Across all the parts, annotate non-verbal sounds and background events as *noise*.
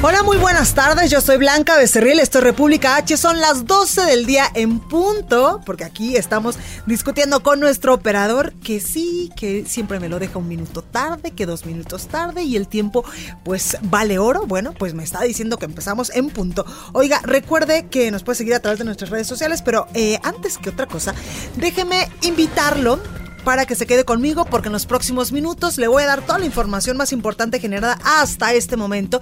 Hola, muy buenas tardes. Yo soy Blanca Becerril, esto es República H. Son las 12 del día en punto, porque aquí estamos discutiendo con nuestro operador que sí, que siempre me lo deja un minuto tarde, que dos minutos tarde y el tiempo pues vale oro. Bueno, pues me está diciendo que empezamos en punto. Oiga, recuerde que nos puede seguir a través de nuestras redes sociales, pero eh, antes que otra cosa, déjeme invitarlo para que se quede conmigo porque en los próximos minutos le voy a dar toda la información más importante generada hasta este momento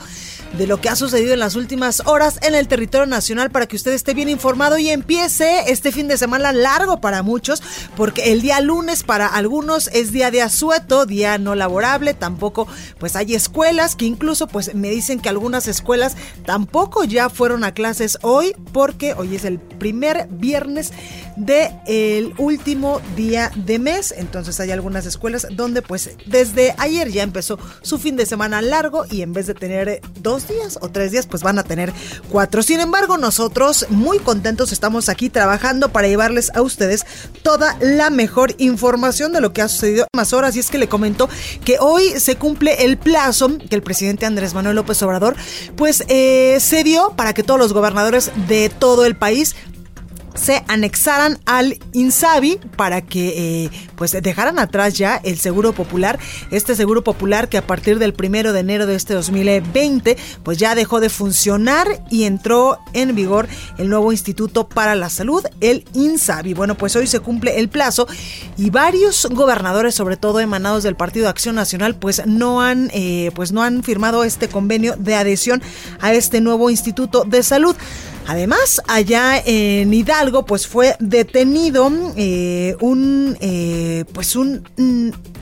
de lo que ha sucedido en las últimas horas en el territorio nacional para que usted esté bien informado y empiece este fin de semana largo para muchos porque el día lunes para algunos es día de asueto, día no laborable, tampoco pues hay escuelas que incluso pues me dicen que algunas escuelas tampoco ya fueron a clases hoy porque hoy es el primer viernes del el último día de mes entonces hay algunas escuelas donde pues desde ayer ya empezó su fin de semana largo y en vez de tener dos días o tres días pues van a tener cuatro. Sin embargo nosotros muy contentos estamos aquí trabajando para llevarles a ustedes toda la mejor información de lo que ha sucedido más horas y es que le comento que hoy se cumple el plazo que el presidente Andrés Manuel López Obrador pues eh, se dio para que todos los gobernadores de todo el país se anexaran al INSABI para que eh, pues dejaran atrás ya el seguro popular, este seguro popular que a partir del primero de enero de este 2020 pues ya dejó de funcionar y entró en vigor el nuevo Instituto para la Salud, el INSABI. Bueno, pues hoy se cumple el plazo y varios gobernadores, sobre todo emanados del Partido de Acción Nacional, pues no han eh, pues no han firmado este convenio de adhesión a este nuevo Instituto de Salud. Además, allá en Hidalgo, pues fue detenido eh, un, eh, pues un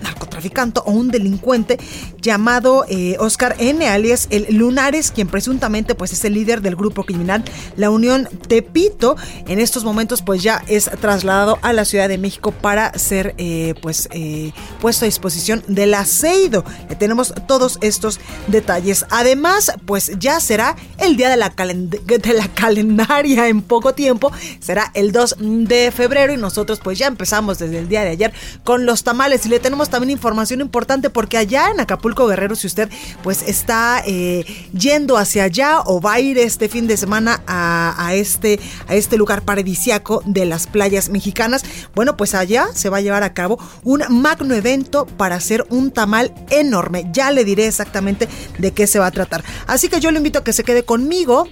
narcotraficante o un delincuente llamado eh, Oscar N. alias el Lunares, quien presuntamente pues es el líder del grupo criminal La Unión Tepito. En estos momentos pues ya es trasladado a la Ciudad de México para ser pues puesto a disposición del aceido. tenemos todos estos detalles. Además, pues ya será el día de la, de calendaria en poco tiempo. Será el 2 de febrero y nosotros pues ya empezamos desde el día de ayer con los tamales y le tenemos también información importante porque allá en Acapulco Guerrero si usted pues está eh, yendo hacia allá o va a ir este fin de semana a, este, a este lugar paradisiaco de las playas mexicanas, bueno pues allá se va a llevar a cabo un magno evento para hacer un tamal enorme. Ya le diré exactamente de qué se va a tratar. Así que yo le invito a que se quede conmigo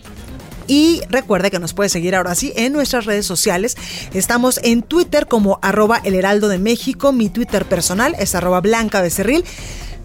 y recuerde que nos puede seguir ahora sí en nuestras redes sociales. Estamos en Twitter como arroba el heraldo de México. Mi Twitter personal es arroba blanca becerril.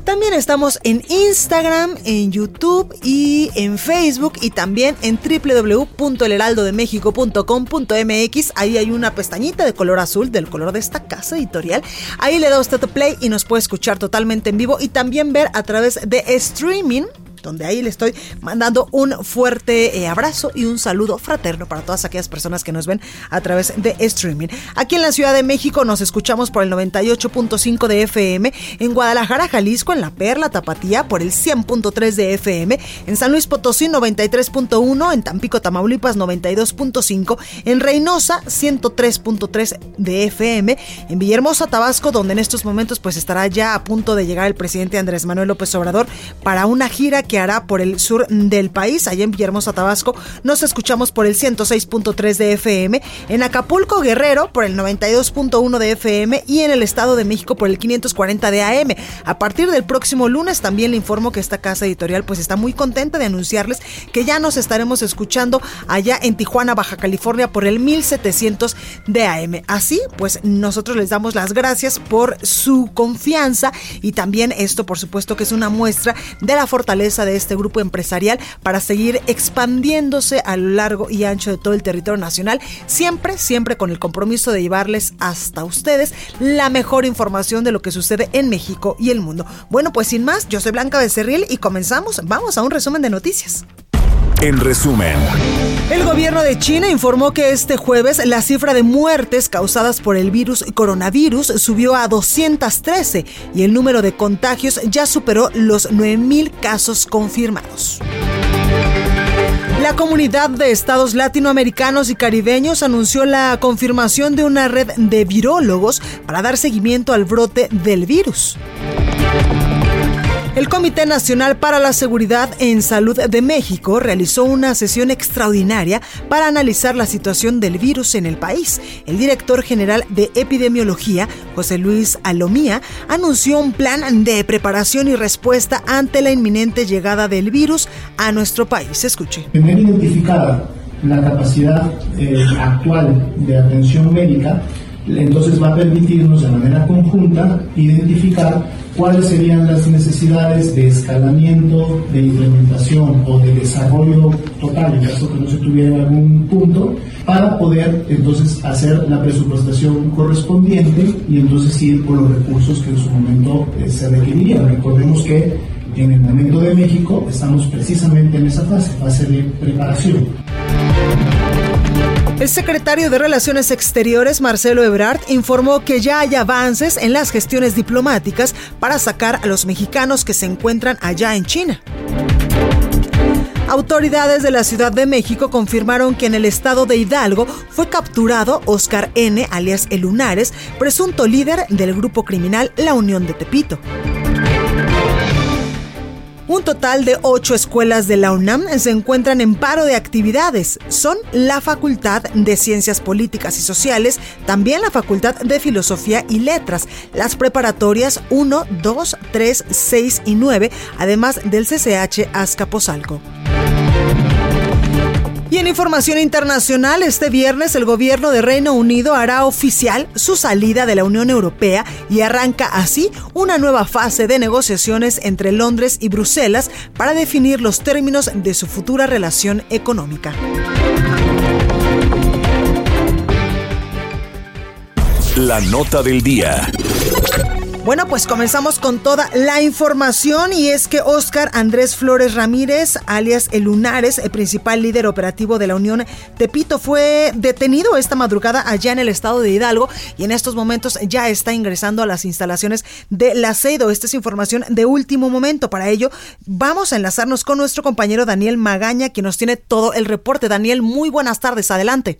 También estamos en Instagram, en YouTube y en Facebook y también en www.elheraldodemexico.com.mx. Ahí hay una pestañita de color azul del color de esta casa editorial. Ahí le da usted play y nos puede escuchar totalmente en vivo y también ver a través de streaming donde ahí le estoy mandando un fuerte eh, abrazo y un saludo fraterno para todas aquellas personas que nos ven a través de streaming. Aquí en la Ciudad de México nos escuchamos por el 98.5 de FM, en Guadalajara, Jalisco, en La Perla, Tapatía, por el 100.3 de FM, en San Luis Potosí 93.1, en Tampico, Tamaulipas 92.5, en Reynosa 103.3 de FM, en Villahermosa, Tabasco, donde en estos momentos pues estará ya a punto de llegar el presidente Andrés Manuel López Obrador para una gira que hará por el sur del país. Allá en Villahermosa, Tabasco, nos escuchamos por el 106.3 de FM, en Acapulco, Guerrero, por el 92.1 de FM y en el Estado de México por el 540 de AM. A partir del próximo lunes también le informo que esta casa editorial pues está muy contenta de anunciarles que ya nos estaremos escuchando allá en Tijuana, Baja California por el 1700 de AM. Así pues nosotros les damos las gracias por su confianza y también esto por supuesto que es una muestra de la fortaleza de este grupo empresarial para seguir expandiéndose a lo largo y ancho de todo el territorio nacional, siempre, siempre con el compromiso de llevarles hasta ustedes la mejor información de lo que sucede en México y el mundo. Bueno, pues sin más, yo soy Blanca Becerril y comenzamos. Vamos a un resumen de noticias. En resumen, el gobierno de China informó que este jueves la cifra de muertes causadas por el virus coronavirus subió a 213 y el número de contagios ya superó los 9.000 casos confirmados. La comunidad de estados latinoamericanos y caribeños anunció la confirmación de una red de virólogos para dar seguimiento al brote del virus. El Comité Nacional para la Seguridad en Salud de México realizó una sesión extraordinaria para analizar la situación del virus en el país. El director general de epidemiología, José Luis Alomía, anunció un plan de preparación y respuesta ante la inminente llegada del virus a nuestro país. Escuche. Tener identificada la capacidad eh, actual de atención médica, entonces va a permitirnos de manera conjunta identificar cuáles serían las necesidades de escalamiento, de implementación o de desarrollo total, en caso que no se tuviera algún punto, para poder entonces hacer la presupuestación correspondiente y entonces ir por los recursos que en su momento eh, se requerirían. Recordemos que en el momento de México estamos precisamente en esa fase, fase de preparación. El secretario de Relaciones Exteriores, Marcelo Ebrard, informó que ya hay avances en las gestiones diplomáticas para sacar a los mexicanos que se encuentran allá en China. Autoridades de la Ciudad de México confirmaron que en el estado de Hidalgo fue capturado Oscar N., alias El Lunares, presunto líder del grupo criminal La Unión de Tepito. Un total de ocho escuelas de la UNAM se encuentran en paro de actividades. Son la Facultad de Ciencias Políticas y Sociales, también la Facultad de Filosofía y Letras, las preparatorias 1, 2, 3, 6 y 9, además del CCH Azcapotzalco. En información internacional, este viernes el gobierno de Reino Unido hará oficial su salida de la Unión Europea y arranca así una nueva fase de negociaciones entre Londres y Bruselas para definir los términos de su futura relación económica. la nota del día. Bueno, pues comenzamos con toda la información y es que Oscar Andrés Flores Ramírez, alias El Lunares, el principal líder operativo de la Unión Tepito, fue detenido esta madrugada allá en el estado de Hidalgo y en estos momentos ya está ingresando a las instalaciones de la CEDO. Esta es información de último momento. Para ello, vamos a enlazarnos con nuestro compañero Daniel Magaña, que nos tiene todo el reporte. Daniel, muy buenas tardes. Adelante.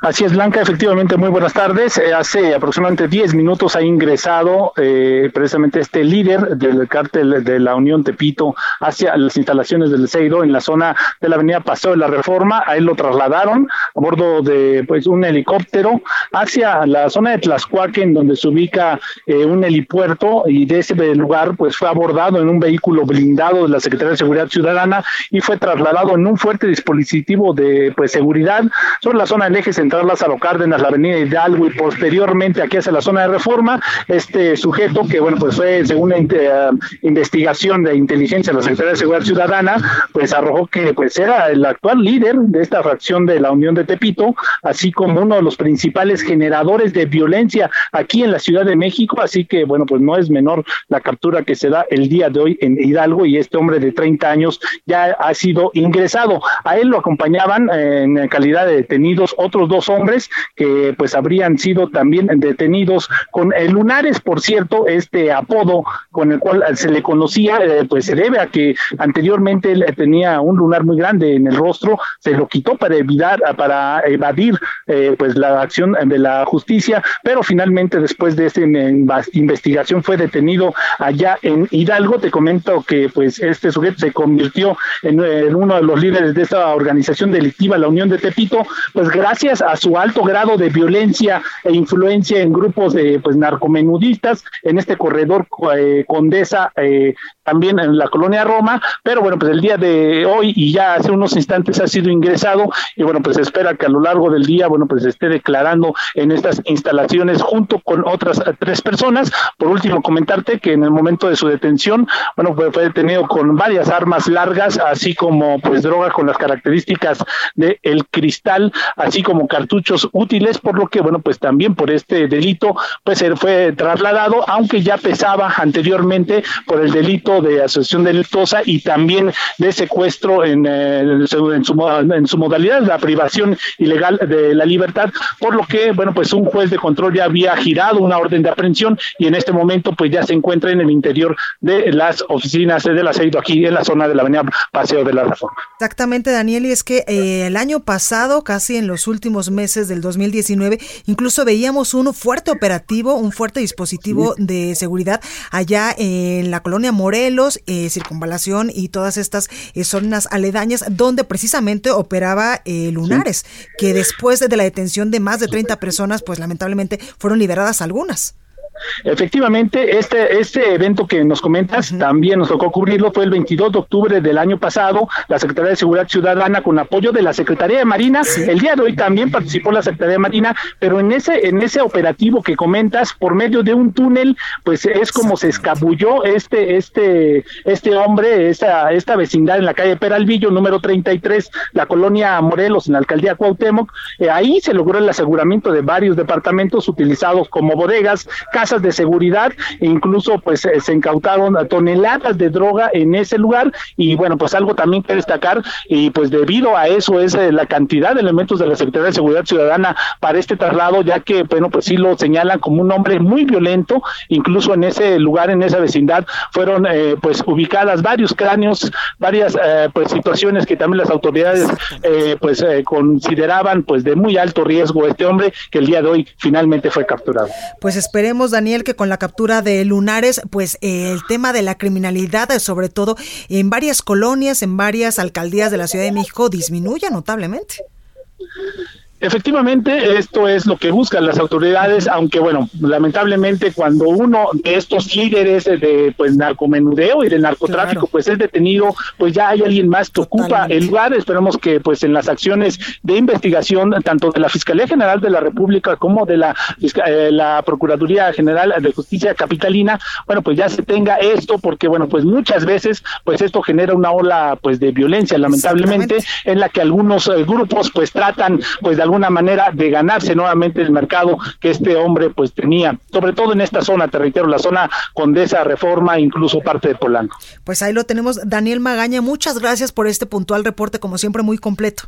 Así es, Blanca, efectivamente, muy buenas tardes. Eh, hace aproximadamente 10 minutos ha ingresado eh, precisamente este líder del cártel de la Unión Tepito hacia las instalaciones del Ceiro en la zona de la avenida Paseo de la Reforma. A él lo trasladaron a bordo de pues un helicóptero hacia la zona de Tlaxcuaque, en donde se ubica eh, un helipuerto, y de ese lugar pues fue abordado en un vehículo blindado de la Secretaría de Seguridad Ciudadana y fue trasladado en un fuerte dispositivo de pues seguridad sobre la zona del eje central Lázaro Cárdenas, la avenida Hidalgo y posteriormente aquí hacia la zona de reforma, este sujeto que bueno pues fue según la eh, investigación de inteligencia de la Secretaría de Seguridad Ciudadana, pues arrojó que pues era el actual líder de esta fracción de la Unión de Tepito, así como uno de los principales generadores de violencia aquí en la Ciudad de México, así que bueno pues no es menor la captura que se da el día de hoy en Hidalgo y este hombre de 30 años ya ha sido ingresado. A él lo acompañaban en calidad de detenidos otros dos dos hombres que pues habrían sido también detenidos con el lunares, por cierto, este apodo con el cual se le conocía, eh, pues se debe a que anteriormente él tenía un lunar muy grande en el rostro, se lo quitó para evitar, para evadir eh, pues la acción de la justicia, pero finalmente después de esta investigación fue detenido allá en Hidalgo. Te comento que pues este sujeto se convirtió en, en uno de los líderes de esta organización delictiva, la Unión de Tepito, pues gracias a su alto grado de violencia e influencia en grupos de pues narcomenudistas en este corredor eh, Condesa eh, también en la colonia Roma, pero bueno, pues el día de hoy y ya hace unos instantes ha sido ingresado y bueno, pues espera que a lo largo del día, bueno, pues esté declarando en estas instalaciones junto con otras tres personas. Por último, comentarte que en el momento de su detención, bueno, pues fue detenido con varias armas largas, así como pues droga con las características de el cristal, así como cartuchos útiles, por lo que bueno, pues también por este delito pues él fue trasladado, aunque ya pesaba anteriormente por el delito de asociación delictosa y también de secuestro en, eh, en, su, modalidad, la privación ilegal de la libertad, por lo que, bueno, pues un juez de control ya había girado una orden de aprehensión y en este momento pues ya se encuentra en el interior de las oficinas de la CEIDO aquí en la zona de la avenida Paseo de la Reforma. Exactamente, Daniel, y es que eh, el año pasado, casi en los últimos meses del 2019, incluso veíamos un fuerte operativo, un fuerte dispositivo de seguridad allá en la colonia Morel eh, circunvalación y todas estas eh, zonas aledañas donde precisamente operaba eh, Lunares, que después de la detención de más de 30 personas, pues lamentablemente fueron liberadas algunas. Efectivamente, este, este evento que nos comentas también nos tocó cubrirlo, fue el 22 de octubre del año pasado, la Secretaría de Seguridad Ciudadana con apoyo de la Secretaría de Marina, el día de hoy también participó la Secretaría de Marina, pero en ese, en ese operativo que comentas, por medio de un túnel, pues es como se escabulló este, este, este hombre, esta, esta vecindad en la calle Peralvillo, número 33, la colonia Morelos, en la alcaldía Cuauhtémoc, eh, ahí se logró el aseguramiento de varios departamentos utilizados como bodegas, casas de seguridad e incluso pues eh, se incautaron toneladas de droga en ese lugar. Y bueno pues algo también que destacar y pues debido a eso es eh, la cantidad de elementos de la Secretaría de Seguridad Ciudadana para este traslado ya que bueno pues sí lo señalan como un hombre muy violento. Incluso en ese lugar en esa vecindad fueron eh, pues ubicadas varios cráneos varias pues situaciones que también las autoridades pues consideraban pues de muy alto riesgo este hombre que el día de hoy finalmente fue capturado. Pues esperemos Daniel, que con la captura de Lunares, pues el tema de la criminalidad, sobre todo en varias colonias, en varias alcaldías de la Ciudad de México, disminuya notablemente. Efectivamente, esto es lo que buscan las autoridades, aunque bueno, lamentablemente cuando uno de estos líderes de pues narcomenudeo y de narcotráfico pues es detenido, pues ya hay alguien más que ocupa el lugar. Esperemos que pues en las acciones de investigación tanto de la Fiscalía General de la República como de la eh, la Procuraduría General de Justicia Capitalina, bueno, pues ya se tenga esto porque bueno, pues muchas veces pues esto genera una ola pues de violencia lamentablemente en la que algunos eh, grupos pues tratan pues de alguna manera de ganarse nuevamente el mercado que este hombre pues tenía, sobre todo en esta zona, te reitero, la zona Condesa, Reforma, incluso parte de Polanco. Pues ahí lo tenemos, Daniel Magaña, muchas gracias por este puntual reporte, como siempre, muy completo.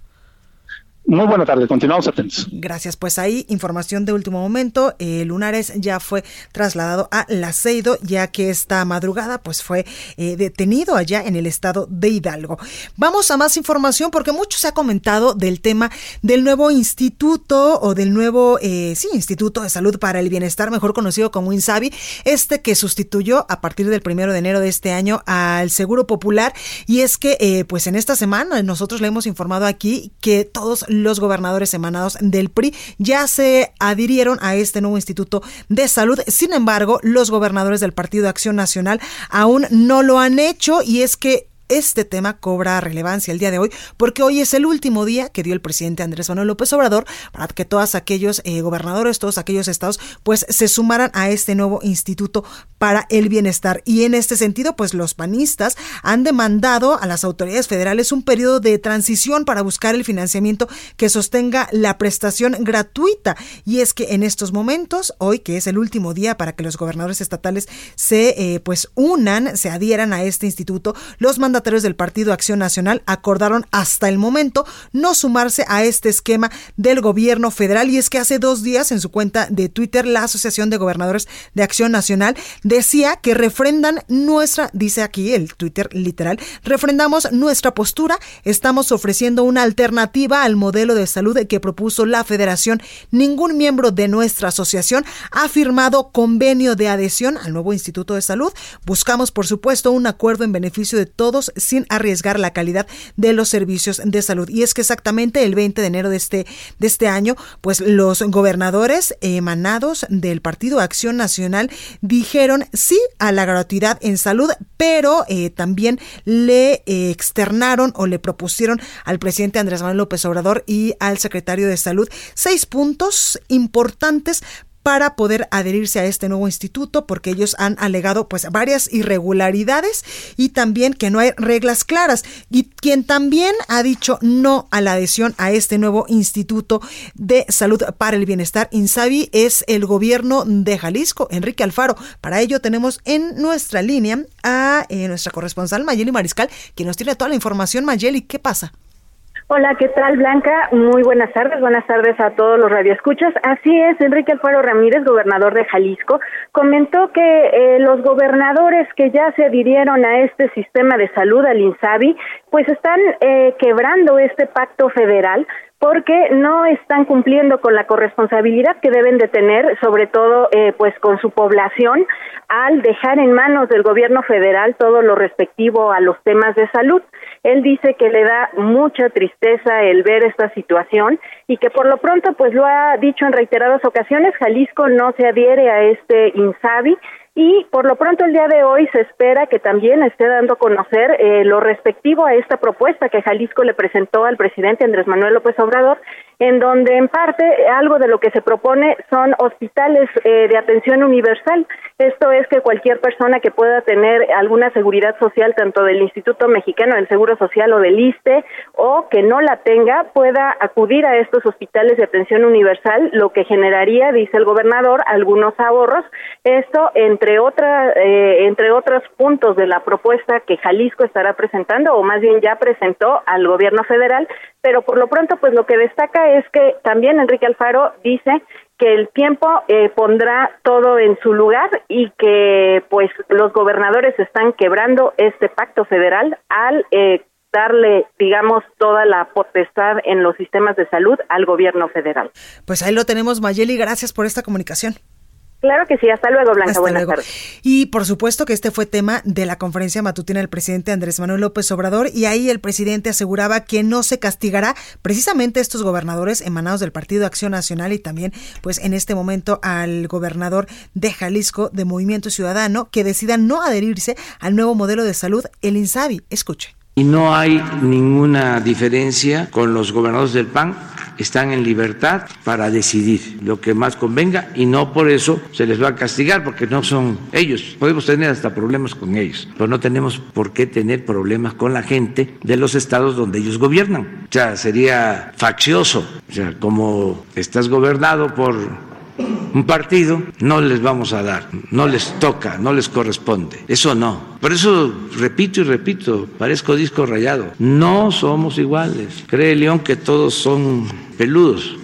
Muy buena tarde, continuamos atentos. Gracias, pues ahí información de último momento. Eh, Lunares ya fue trasladado a Laceido, ya que esta madrugada pues fue eh, detenido allá en el estado de Hidalgo. Vamos a más información porque mucho se ha comentado del tema del nuevo instituto o del nuevo, eh, sí, Instituto de Salud para el Bienestar, mejor conocido como INSABI, este que sustituyó a partir del primero de enero de este año al Seguro Popular. Y es que pues en esta semana nosotros le hemos informado aquí que todos los gobernadores emanados del PRI ya se adhirieron a este nuevo Instituto de Salud. Sin embargo, los gobernadores del Partido Acción Nacional aún no lo han hecho y es que este tema cobra relevancia el día de hoy porque hoy es el último día que dio el presidente Andrés Manuel López Obrador para que todos aquellos eh, gobernadores, todos aquellos estados, pues se sumaran a este nuevo instituto para el bienestar. Y en este sentido, pues los panistas han demandado a las autoridades federales un periodo de transición para buscar el financiamiento que sostenga la prestación gratuita. Y es que en estos momentos, hoy que es el último día para que los gobernadores estatales se eh, pues unan, se adhieran a este instituto, los mandatarios mandatarios del Partido Acción Nacional acordaron hasta el momento no sumarse a este esquema del gobierno federal y es que hace dos días en su cuenta de Twitter la Asociación de Gobernadores de Acción Nacional decía que refrendan nuestra, dice aquí el Twitter literal, refrendamos nuestra postura, estamos ofreciendo una alternativa al modelo de salud que propuso la federación. Ningún miembro de nuestra asociación ha firmado convenio de adhesión al nuevo Instituto de Salud. Buscamos, por supuesto, un acuerdo en beneficio de todos sin arriesgar la calidad de los servicios de salud. Y es que exactamente el 20 de enero de este, de este año, pues los gobernadores emanados del Partido Acción Nacional dijeron sí a la gratuidad en salud, pero eh, también le eh, externaron o le propusieron al presidente Andrés Manuel López Obrador y al secretario de Salud seis puntos importantes para poder adherirse a este nuevo instituto porque ellos han alegado pues varias irregularidades y también que no hay reglas claras. Y quien también ha dicho no a la adhesión a este nuevo instituto de salud para el bienestar INSABI es el gobierno de Jalisco Enrique Alfaro. Para ello tenemos en nuestra línea a eh, nuestra corresponsal Mayeli Mariscal quien nos tiene toda la información. Mayeli ¿qué pasa? Hola, ¿qué tal Blanca? Muy buenas tardes, buenas tardes a todos los radioescuchas. Así es, Enrique Alfaro Ramírez, gobernador de Jalisco, comentó que eh, los gobernadores que ya se adhirieron a este sistema de salud, al INSABI, pues están eh, quebrando este pacto federal porque no están cumpliendo con la corresponsabilidad que deben de tener, sobre todo eh, pues con su población, al dejar en manos del gobierno federal todo lo respectivo a los temas de salud. Él dice que le da mucha tristeza el ver esta situación y que por lo pronto pues lo ha dicho en reiteradas ocasiones, Jalisco no se adhiere a este INSABI y por lo pronto el día de hoy se espera que también esté dando a conocer eh, lo respectivo a esta propuesta que Jalisco le presentó al presidente Andrés Manuel López Obrador, en donde en parte algo de lo que se propone son hospitales eh, de atención universal. Esto es que cualquier persona que pueda tener alguna seguridad social, tanto del Instituto Mexicano del Seguro Social o del ISTE, o que no la tenga, pueda acudir a estos hospitales de atención universal, lo que generaría, dice el gobernador, algunos ahorros. Esto entre otra, eh, entre otros puntos de la propuesta que Jalisco estará presentando o más bien ya presentó al gobierno federal, pero por lo pronto pues lo que destaca es que también Enrique Alfaro dice que el tiempo eh, pondrá todo en su lugar y que pues los gobernadores están quebrando este pacto federal al eh, darle, digamos, toda la potestad en los sistemas de salud al gobierno federal. Pues ahí lo tenemos, Mayeli, gracias por esta comunicación. Claro que sí, hasta luego, Blanca. Buenas tardes. Y por supuesto que este fue tema de la conferencia matutina del presidente Andrés Manuel López Obrador y ahí el presidente aseguraba que no se castigará precisamente a estos gobernadores emanados del Partido Acción Nacional y también pues en este momento al gobernador de Jalisco de Movimiento Ciudadano que decidan no adherirse al nuevo modelo de salud, el INSABI. Escuche. Y no hay ninguna diferencia con los gobernadores del PAN están en libertad para decidir lo que más convenga y no por eso se les va a castigar porque no son ellos. Podemos tener hasta problemas con ellos, pero no tenemos por qué tener problemas con la gente de los estados donde ellos gobiernan. O sea, sería faccioso. O sea, como estás gobernado por un partido, no les vamos a dar, no les toca, no les corresponde. Eso no. Por eso repito y repito, parezco disco rayado. No somos iguales. Cree León que todos son peludos.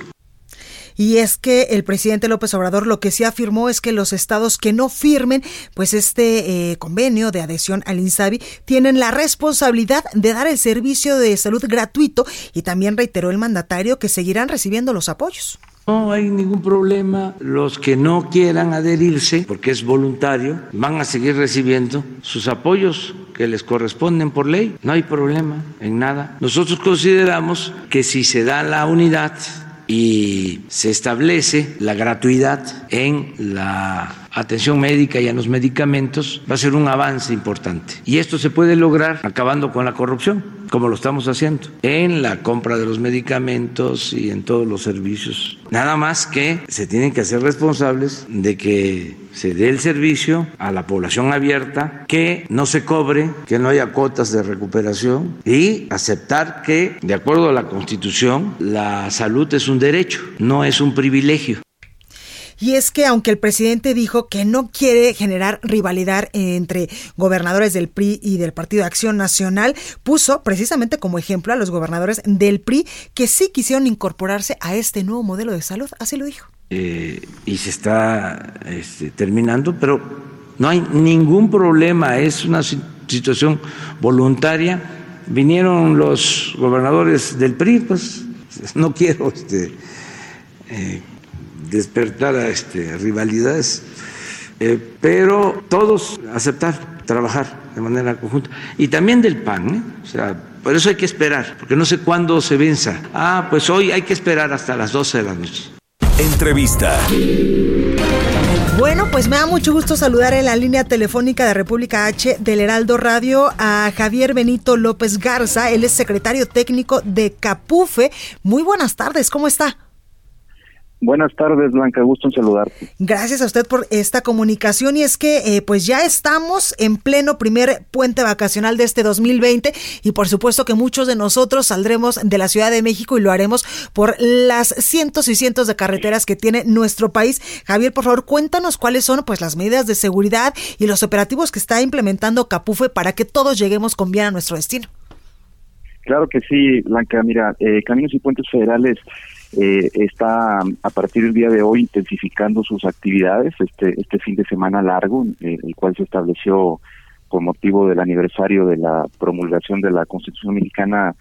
Y es que el presidente López Obrador lo que sí afirmó es que los estados que no firmen pues este eh, convenio de adhesión al INSABI tienen la responsabilidad de dar el servicio de salud gratuito y también reiteró el mandatario que seguirán recibiendo los apoyos. No hay ningún problema. Los que no quieran adherirse, porque es voluntario, van a seguir recibiendo sus apoyos que les corresponden por ley. No hay problema en nada. Nosotros consideramos que si se da la unidad y se establece la gratuidad en la atención médica y en los medicamentos, va a ser un avance importante. Y esto se puede lograr acabando con la corrupción como lo estamos haciendo, en la compra de los medicamentos y en todos los servicios. Nada más que se tienen que hacer responsables de que se dé el servicio a la población abierta, que no se cobre, que no haya cuotas de recuperación y aceptar que, de acuerdo a la Constitución, la salud es un derecho, no es un privilegio. Y es que aunque el presidente dijo que no quiere generar rivalidad entre gobernadores del PRI y del Partido de Acción Nacional, puso precisamente como ejemplo a los gobernadores del PRI que sí quisieron incorporarse a este nuevo modelo de salud. Así lo dijo. Eh, y se está este, terminando, pero no hay ningún problema, es una situación voluntaria. Vinieron los gobernadores del PRI, pues no quiero este, eh, despertar a este, rivalidades, eh, pero todos aceptar trabajar de manera conjunta. Y también del PAN, o sea, por eso hay que esperar, porque no sé cuándo se venza. Ah, pues hoy hay que esperar hasta las 12 de la noche. Entrevista. Bueno, pues me da mucho gusto saludar en la línea telefónica de República H del Heraldo Radio a Javier Benito López Garza. Él es secretario técnico de Capufe. Muy buenas tardes, ¿cómo está? Buenas tardes, Blanca, gusto en saludarte. Gracias a usted por esta comunicación y es que eh, pues ya estamos en pleno primer puente vacacional de este 2020 y por supuesto que muchos de nosotros saldremos de la Ciudad de México y lo haremos por las cientos y cientos de carreteras que tiene nuestro país. Javier, por favor, cuéntanos cuáles son pues las medidas de seguridad y los operativos que está implementando Capufe para que todos lleguemos con bien a nuestro destino. Claro que sí, Blanca. Mira, eh, Caminos y Puentes Federales eh, está a partir del día de hoy intensificando sus actividades este este fin de semana largo, el cual se estableció con motivo del aniversario de la promulgación de la Constitución Mexicana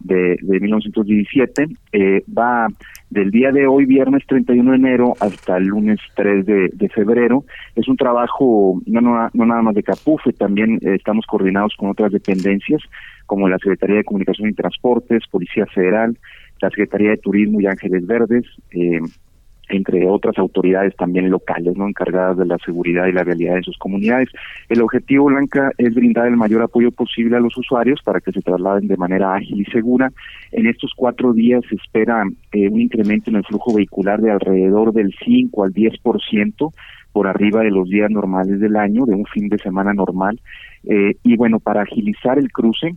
de, de 1917. Eh, va del día de hoy, viernes 31 de enero, hasta el lunes 3 de, de febrero. Es un trabajo no, no, no nada más de Capufe, también eh, estamos coordinados con otras dependencias como la Secretaría de Comunicación y Transportes, Policía Federal, la Secretaría de Turismo y Ángeles Verdes, eh, entre otras autoridades también locales, no encargadas de la seguridad y la realidad de sus comunidades. El objetivo, Blanca, es brindar el mayor apoyo posible a los usuarios para que se trasladen de manera ágil y segura. En estos cuatro días se espera eh, un incremento en el flujo vehicular de alrededor del 5 al 10% por arriba de los días normales del año, de un fin de semana normal. Eh, y bueno, para agilizar el cruce,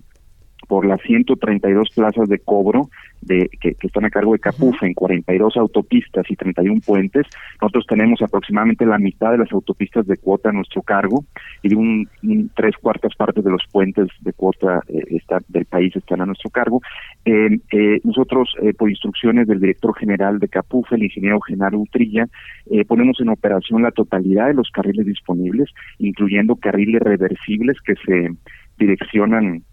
por las 132 plazas de cobro de que, están a cargo de Capufe en 42 autopistas y 31 puentes. Nosotros tenemos aproximadamente la mitad de las autopistas de cuota a nuestro cargo y un, tres cuartas partes de los puentes de cuota eh, está, del país están a nuestro cargo. Eh, nosotros, eh, por instrucciones del director general de Capufe, el ingeniero Genaro Utrilla, ponemos en operación la totalidad de los carriles disponibles, incluyendo carriles reversibles que se direccionan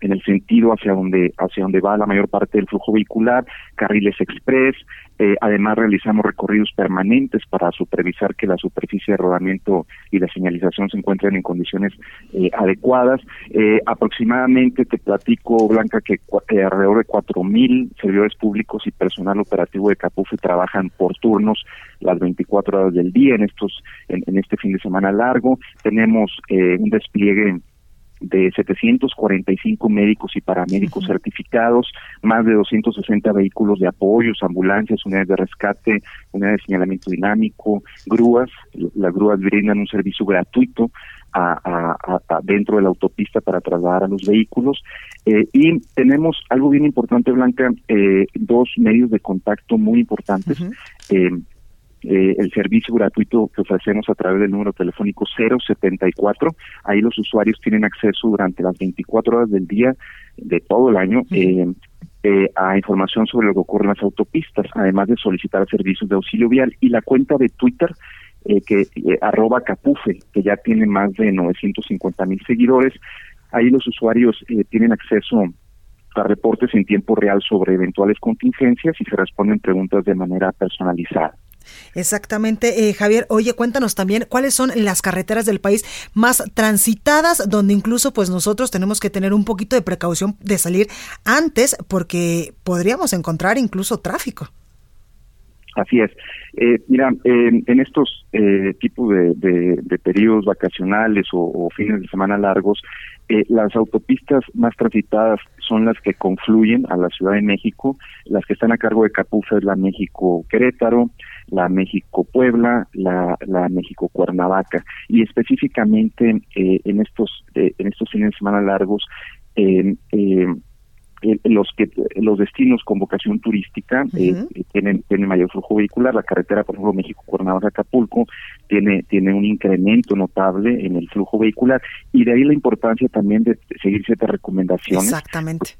en el sentido hacia donde hacia donde va la mayor parte del flujo vehicular, carriles express, eh, además realizamos recorridos permanentes para supervisar que la superficie de rodamiento y la señalización se encuentren en condiciones eh, adecuadas. Eh, aproximadamente te platico, Blanca, que alrededor de cuatro mil servidores públicos y personal operativo de Capufe trabajan por turnos las 24 horas del día en estos en, en este fin de semana largo. Tenemos un despliegue de 745 médicos y paramédicos certificados, más de 260 vehículos de apoyos, ambulancias, unidades de rescate, unidades de señalamiento dinámico, grúas. Las grúas brindan un servicio gratuito a, dentro de la autopista para trasladar a los vehículos. Eh, y tenemos algo bien importante, Blanca, eh, dos medios de contacto muy importantes. Eh, el servicio gratuito que ofrecemos a través del número telefónico 074. Ahí los usuarios tienen acceso durante las 24 horas del día de todo el año eh, eh, a información sobre lo que ocurre en las autopistas, además de solicitar servicios de auxilio vial. Y la cuenta de Twitter, que arroba capufe, que ya tiene más de 950 mil seguidores. Ahí los usuarios tienen acceso a reportes en tiempo real sobre eventuales contingencias y se responden preguntas de manera personalizada. Exactamente, eh, Javier. Oye, cuéntanos también cuáles son las carreteras del país más transitadas, donde incluso pues nosotros tenemos que tener un poquito de precaución de salir antes, porque podríamos encontrar incluso tráfico. Así es. Eh, mira, en estos eh, tipos de, periodos vacacionales o, fines de semana largos, eh, las autopistas más transitadas son las que confluyen a la Ciudad de México. Las que están a cargo de Capuza es la México-Querétaro, la México-Puebla, la, la México-Cuernavaca. Y específicamente eh, en estos en estos fines de semana largos, eh, los que los destinos con vocación turística tienen tienen mayor flujo vehicular. La carretera por ejemplo México Cuernavaca Acapulco tiene tiene un incremento notable en el flujo vehicular. Y de ahí la importancia también de seguir ciertas recomendaciones exactamente.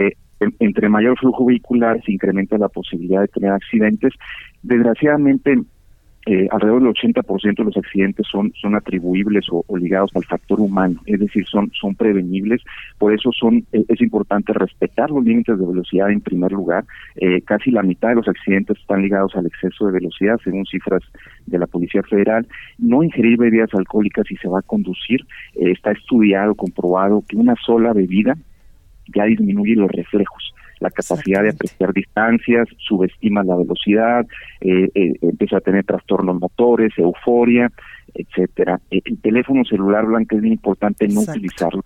entre mayor flujo vehicular se incrementa la posibilidad de tener accidentes. Desgraciadamente eh, alrededor del 80% de los accidentes son son atribuibles o, ligados al factor humano, es decir, son son prevenibles, por eso son eh, es importante respetar los límites de velocidad en primer lugar. Eh, casi la mitad de los accidentes están ligados al exceso de velocidad, según cifras de la Policía Federal. No ingerir bebidas alcohólicas si se va a conducir, está estudiado, comprobado que una sola bebida ya disminuye los reflejos la capacidad de apreciar distancias, subestima la velocidad, eh, eh, empieza a tener trastornos motores, euforia, etcétera. Eh, el teléfono celular blanco es muy importante no utilizarlo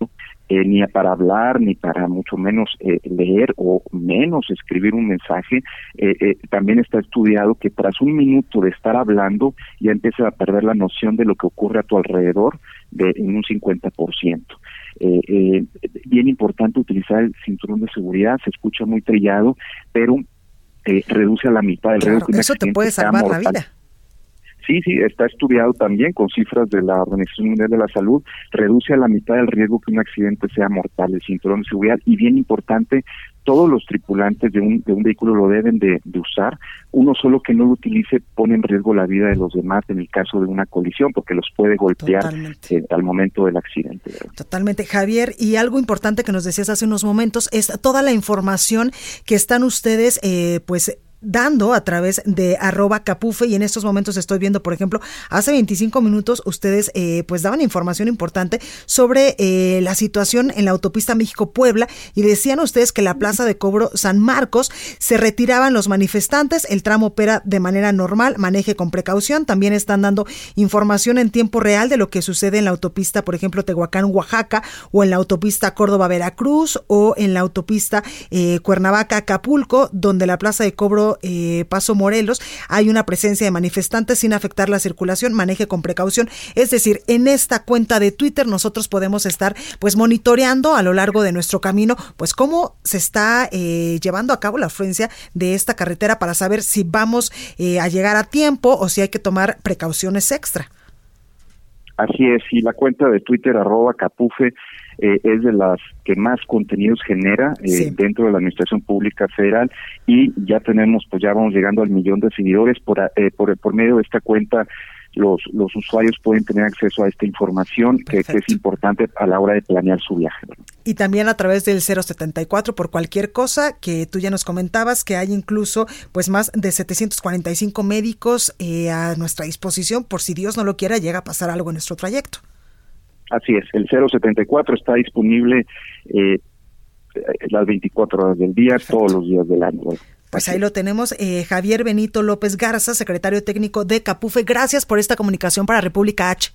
ni para hablar ni para mucho menos leer o menos escribir un mensaje. también está estudiado que tras un minuto de estar hablando ya empieza a perder la noción de lo que ocurre a tu alrededor de en un 50% eh, eh, bien importante utilizar el cinturón de seguridad, se escucha muy trillado, pero eh, reduce a la mitad el riesgo. Eso te puede salvar la vida. Sí, sí, está estudiado también con cifras de la Organización Mundial de la Salud, reduce a la mitad el riesgo que un accidente sea mortal, el cinturón de seguridad, y bien importante, todos los tripulantes de un, de un vehículo lo deben de, usar. Uno solo que no lo utilice pone en riesgo la vida de los demás en el caso de una colisión, porque los puede golpear eh, al momento del accidente. Totalmente, Javier. Y algo importante que nos decías hace unos momentos es toda la información que están ustedes, eh, pues dando a través de arroba capufe y en estos momentos estoy viendo, por ejemplo, hace 25 minutos ustedes eh, pues daban información importante sobre eh, la situación en la autopista México-Puebla y decían ustedes que la plaza de cobro San Marcos se retiraban los manifestantes, el tramo opera de manera normal, maneje con precaución, también están dando información en tiempo real de lo que sucede en la autopista, por ejemplo, Tehuacán-Oaxaca o en la autopista Córdoba-Veracruz o en la autopista eh, Cuernavaca-Acapulco, donde la plaza de cobro eh, Paso Morelos hay una presencia de manifestantes sin afectar la circulación, maneje con precaución. Es decir, en esta cuenta de Twitter nosotros podemos estar pues monitoreando a lo largo de nuestro camino pues cómo se está eh, llevando a cabo la afluencia de esta carretera para saber si vamos eh, a llegar a tiempo o si hay que tomar precauciones extra. Así es, y la cuenta de Twitter arroba capufe eh, es de las que más contenidos genera eh, dentro de la administración pública federal y ya tenemos, pues ya vamos llegando al millón de seguidores por, eh, por, por medio de esta cuenta los, los usuarios pueden tener acceso a esta información que, es importante a la hora de planear su viaje. Y también a través del 074 por cualquier cosa que tú ya nos comentabas que hay incluso pues más de 745 médicos a nuestra disposición por si Dios no lo quiera llega a pasar algo en nuestro trayecto. Así es, el 074 está disponible eh, las 24 horas del día, todos los días del año. Pues ahí lo tenemos, eh, Javier Benito López Garza, secretario técnico de Capufe. Gracias por esta comunicación para República H.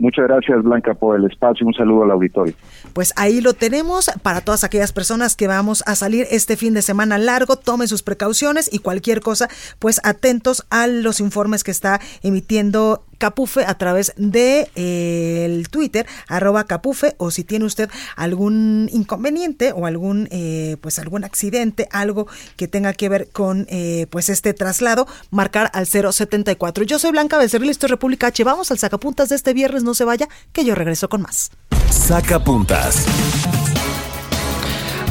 Muchas gracias, Blanca, por el espacio. Un saludo al auditorio. Pues ahí lo tenemos para todas aquellas personas que vamos a salir este fin de semana largo. Tomen sus precauciones y cualquier cosa, pues atentos a los informes que está emitiendo Capufe a través de eh, el Twitter arroba Capufe o si tiene usted algún inconveniente o algún eh, pues algún accidente algo que tenga que ver con eh, pues este traslado marcar al 074 yo soy Blanca Becerril esto es República H. Vamos al sacapuntas de este viernes no se vaya que yo regreso con más. Sacapuntas.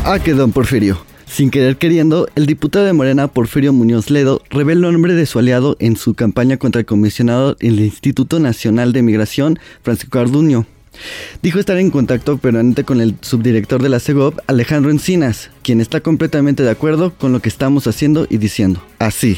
Ah que don Porfirio sin querer queriendo, el diputado de Morena, Porfirio Muñoz Ledo, reveló el nombre de su aliado en su campaña contra el comisionado del Instituto Nacional de Migración, Francisco Arduño. Dijo estar en contacto permanente con el subdirector de la CEGOP, Alejandro Encinas, quien está completamente de acuerdo con lo que estamos haciendo y diciendo. Así.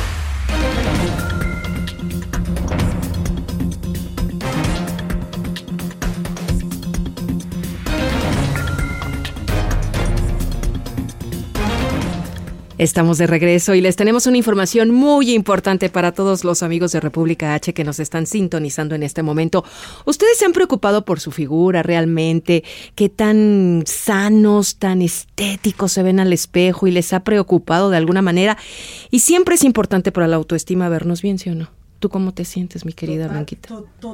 Estamos de regreso y les tenemos una información muy importante para todos los amigos de República H que nos están sintonizando en este momento. ¿Ustedes se han preocupado por su figura realmente? ¿Qué tan sanos, tan estéticos se ven al espejo y les ha preocupado de alguna manera? Y siempre es importante para la autoestima vernos bien, ¿sí o no? ¿Tú cómo te sientes, mi querida Blanquita?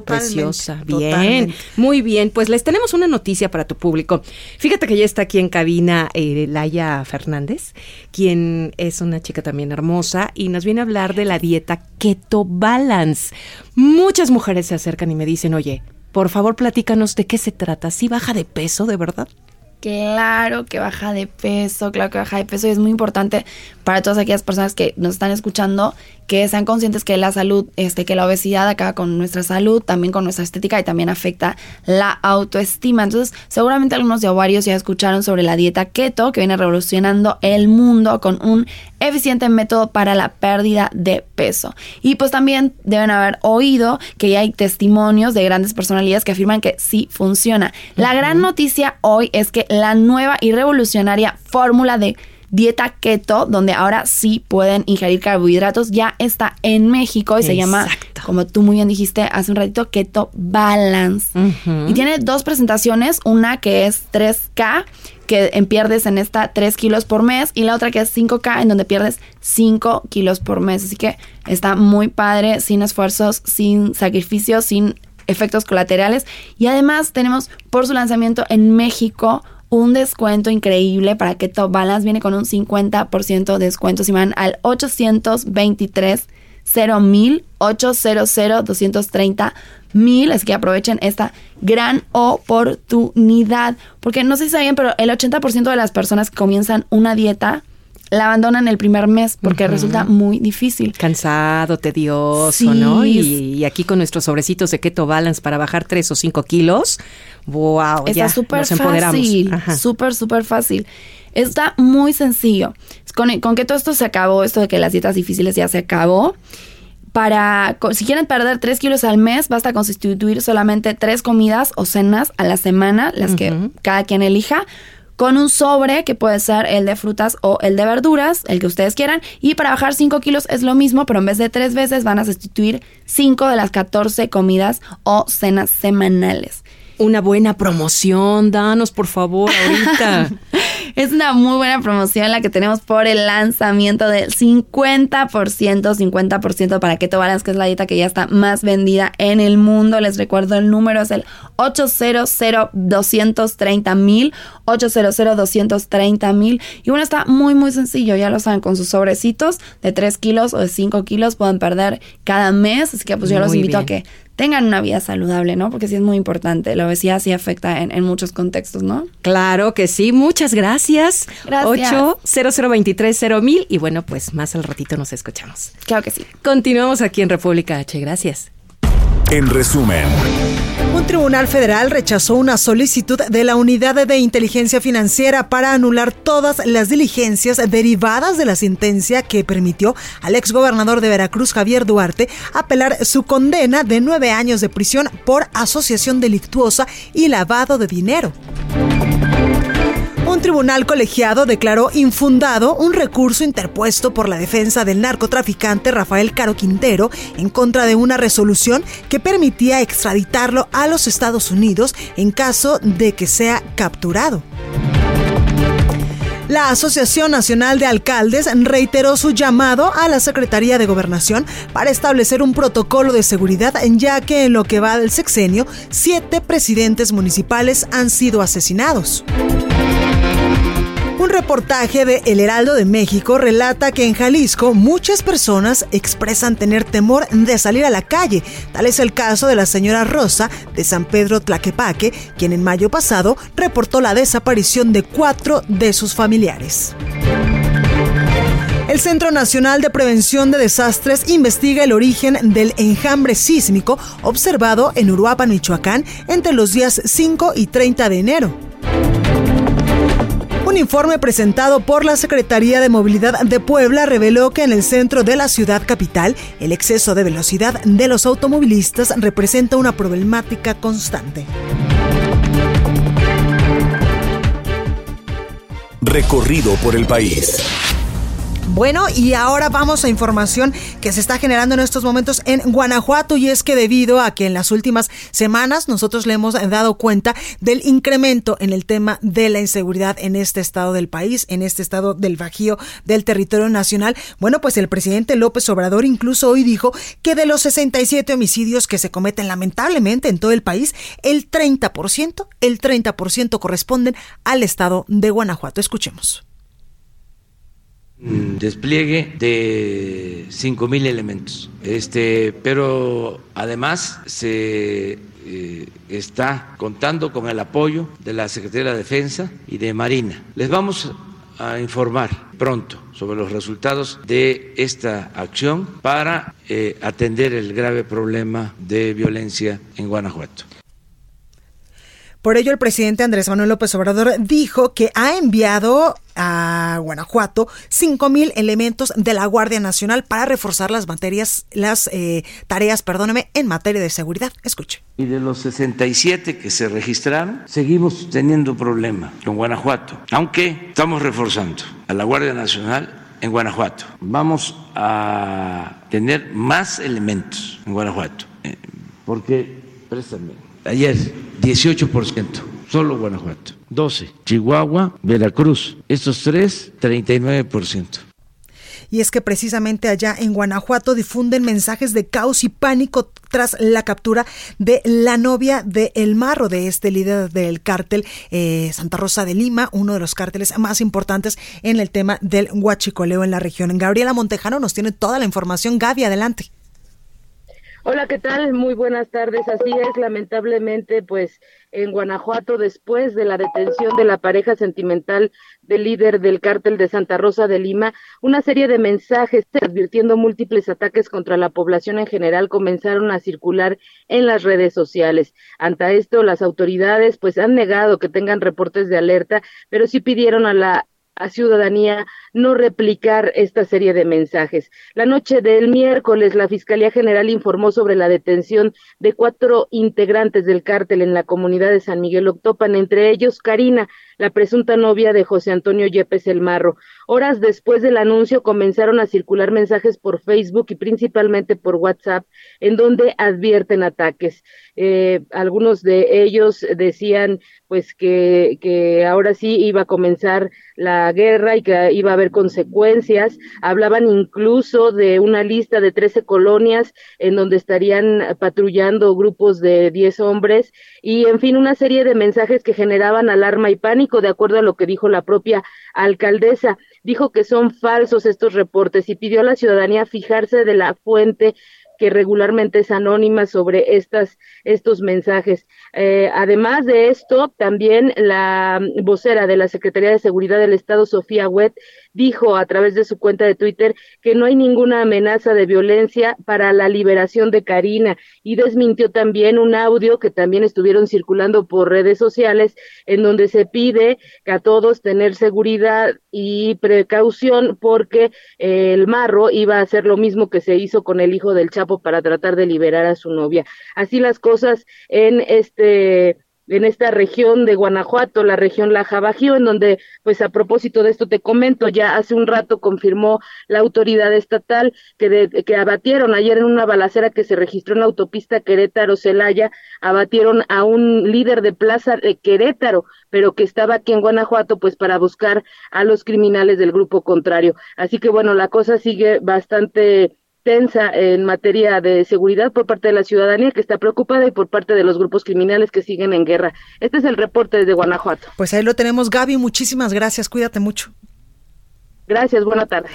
Preciosa. Bien, muy bien. Pues les tenemos una noticia para tu público. Fíjate que ya está aquí en cabina eh, Laia Fernández, quien es una chica también hermosa y nos viene a hablar de la dieta Keto Balance. Muchas mujeres se acercan y me dicen, oye, por favor platícanos de qué se trata. ¿Sí baja de peso, de verdad? Claro que baja de peso, claro que baja de peso y es muy importante para todas aquellas personas que nos están escuchando que sean conscientes que la salud, este, que la obesidad acaba con nuestra salud, también con nuestra estética y también afecta la autoestima. Entonces, seguramente algunos de ovarios ya escucharon sobre la dieta keto que viene revolucionando el mundo con un eficiente método para la pérdida de peso. Y pues también deben haber oído que ya hay testimonios de grandes personalidades que afirman que sí funciona. La gran noticia hoy es que la nueva y revolucionaria fórmula de dieta keto, donde ahora sí pueden ingerir carbohidratos, ya está en México y se llama, como tú muy bien dijiste hace un ratito, Keto Balance. Y tiene dos presentaciones, una que es 3K, que en pierdes en esta 3 kilos por mes, y la otra que es 5K, en donde pierdes 5 kilos por mes. Así que está muy padre, sin esfuerzos, sin sacrificios, sin efectos colaterales. Y además tenemos por su lanzamiento en México un descuento increíble para que Top Balance viene con un 50% de descuento si van al 823 mil 800 230 mil así que aprovechen esta gran oportunidad porque no sé si saben pero el 80% de las personas que comienzan una dieta la abandonan el primer mes porque resulta muy difícil. Cansado, tedioso, ¿no? Y, aquí con nuestros sobrecitos de Keto Balance para bajar 3 o 5 kilos, wow, Está súper fácil, súper, súper fácil. Está muy sencillo. Con, con que todo esto se acabó, esto de que las dietas difíciles ya se acabó, para, si quieren perder 3 kilos al mes, basta constituir solamente 3 comidas o cenas a la semana, las que cada quien elija, con un sobre que puede ser el de frutas o el de verduras, el que ustedes quieran. Y para bajar 5 kilos es lo mismo, pero en vez de 3 veces van a sustituir 5 de las 14 comidas o cenas semanales. Una buena promoción, danos por favor ahorita. *laughs* Es una muy buena promoción la que tenemos por el lanzamiento del 50%, 50% para Keto Balance, que es la dieta que ya está más vendida en el mundo. Les recuerdo el número es el 800 230 mil, 800 230 mil. Y bueno, está muy, muy sencillo, ya lo saben, con sus sobrecitos de 3 kilos o de 5 kilos pueden perder cada mes. Así que pues yo los invito a que tengan una vida saludable, ¿no? Porque sí es muy importante. La obesidad sí afecta en, muchos contextos, ¿no? Claro que sí. Muchas gracias. Gracias. 800 mil y bueno, pues más al ratito nos escuchamos. Claro que sí. Continuamos aquí en República H. Gracias. En resumen. Un tribunal federal rechazó una solicitud de la Unidad de Inteligencia Financiera para anular todas las diligencias derivadas de la sentencia que permitió al exgobernador de Veracruz, Javier Duarte, apelar su condena de nueve años de prisión por asociación delictuosa y lavado de dinero. Un tribunal colegiado declaró infundado un recurso interpuesto por la defensa del narcotraficante Rafael Caro Quintero en contra de una resolución que permitía extraditarlo a los Estados Unidos en caso de que sea capturado. La Asociación Nacional de Alcaldes reiteró su llamado a la Secretaría de Gobernación para establecer un protocolo de seguridad, ya que en lo que va del sexenio, siete presidentes municipales han sido asesinados. Un reportaje de El Heraldo de México relata que en Jalisco muchas personas expresan tener temor de salir a la calle. Tal es el caso de la señora Rosa de San Pedro Tlaquepaque, quien en mayo pasado reportó la desaparición de cuatro de sus familiares. El Centro Nacional de Prevención de Desastres investiga el origen del enjambre sísmico observado en Uruapan, Michoacán, entre los días 5 y 30 de enero. Un informe presentado por la Secretaría de Movilidad de Puebla reveló que en el centro de la ciudad capital el exceso de velocidad de los automovilistas representa una problemática constante. Recorrido por el país. Bueno, y ahora vamos a información que se está generando en estos momentos en Guanajuato y es que debido a que en las últimas semanas nosotros le hemos dado cuenta del incremento en el tema de la inseguridad en este estado del país, en este estado del Bajío del territorio nacional. Bueno, pues el presidente López Obrador incluso hoy dijo que de los 67 homicidios que se cometen lamentablemente en todo el país, el 30%, el 30% corresponden al estado de Guanajuato. Escuchemos despliegue de 5.000 elementos. Este, pero además se eh, está contando con el apoyo de la Secretaría de Defensa y de Marina. Les vamos a informar pronto sobre los resultados de esta acción para eh, atender el grave problema de violencia en Guanajuato. Por ello, el presidente Andrés Manuel López Obrador dijo que ha enviado a Guanajuato 5.000 elementos de la Guardia Nacional para reforzar las materias, las eh, tareas, perdóneme, en materia de seguridad. Escuche. Y de los 67 que se registraron, seguimos teniendo problema con Guanajuato, aunque estamos reforzando a la Guardia Nacional en Guanajuato. Vamos a tener más elementos en Guanajuato, eh, porque, préstame, ayer 18%, solo Guanajuato, 12, Chihuahua, Veracruz, estos tres 39%. Y es que precisamente allá en Guanajuato difunden mensajes de caos y pánico tras la captura de la novia de El Marro, de este líder del cártel eh, Santa Rosa de Lima, uno de los cárteles más importantes en el tema del huachicoleo en la región. Gabriela Montejano nos tiene toda la información. Gaby, adelante. Hola, ¿qué tal? Muy buenas tardes. Así es, lamentablemente, pues en Guanajuato, después de la detención de la pareja sentimental del líder del cártel de Santa Rosa de Lima, una serie de mensajes advirtiendo múltiples ataques contra la población en general comenzaron a circular en las redes sociales. Ante esto, las autoridades pues han negado que tengan reportes de alerta, pero sí pidieron a la a ciudadanía no replicar esta serie de mensajes. La noche del miércoles, la Fiscalía General informó sobre la detención de cuatro integrantes del cártel en la comunidad de San Miguel Octopan, entre ellos Karina, la presunta novia de José Antonio Yepes El Marro. Horas después del anuncio comenzaron a circular mensajes por Facebook y principalmente por WhatsApp en donde advierten ataques. Eh, algunos de ellos decían pues que, ahora sí iba a comenzar la guerra y que iba a haber consecuencias. Hablaban incluso de una lista de 13 colonias en donde estarían patrullando grupos de 10 hombres y, en fin, una serie de mensajes que generaban alarma y pánico, de acuerdo a lo que dijo la propia alcaldesa. Dijo que son falsos estos reportes y pidió a la ciudadanía fijarse de la fuente que regularmente es anónima sobre estas, estos mensajes. Eh, además de esto, también la vocera de la Secretaría de Seguridad del Estado, Sofía Wet, dijo a través de su cuenta de Twitter que no hay ninguna amenaza de violencia para la liberación de Karina y desmintió también un audio que también estuvieron circulando por redes sociales en donde se pide que a todos tener seguridad y precaución porque el marro iba a hacer lo mismo que se hizo con el hijo del Chapo para tratar de liberar a su novia. Así las cosas en este en esta región de Guanajuato, la región Laja Bajío, en donde, pues a propósito de esto te comento, ya hace un rato confirmó la autoridad estatal que, que abatieron ayer en una balacera que se registró en la autopista Querétaro-Celaya, abatieron a un líder de plaza de Querétaro, pero que estaba aquí en Guanajuato, pues para buscar a los criminales del grupo contrario. Así que bueno, la cosa sigue bastante tensa en materia de seguridad por parte de la ciudadanía que está preocupada y por parte de los grupos criminales que siguen en guerra. Este es el reporte desde Guanajuato. Pues ahí lo tenemos, Gaby. Muchísimas gracias. Cuídate mucho. Gracias, buena tarde.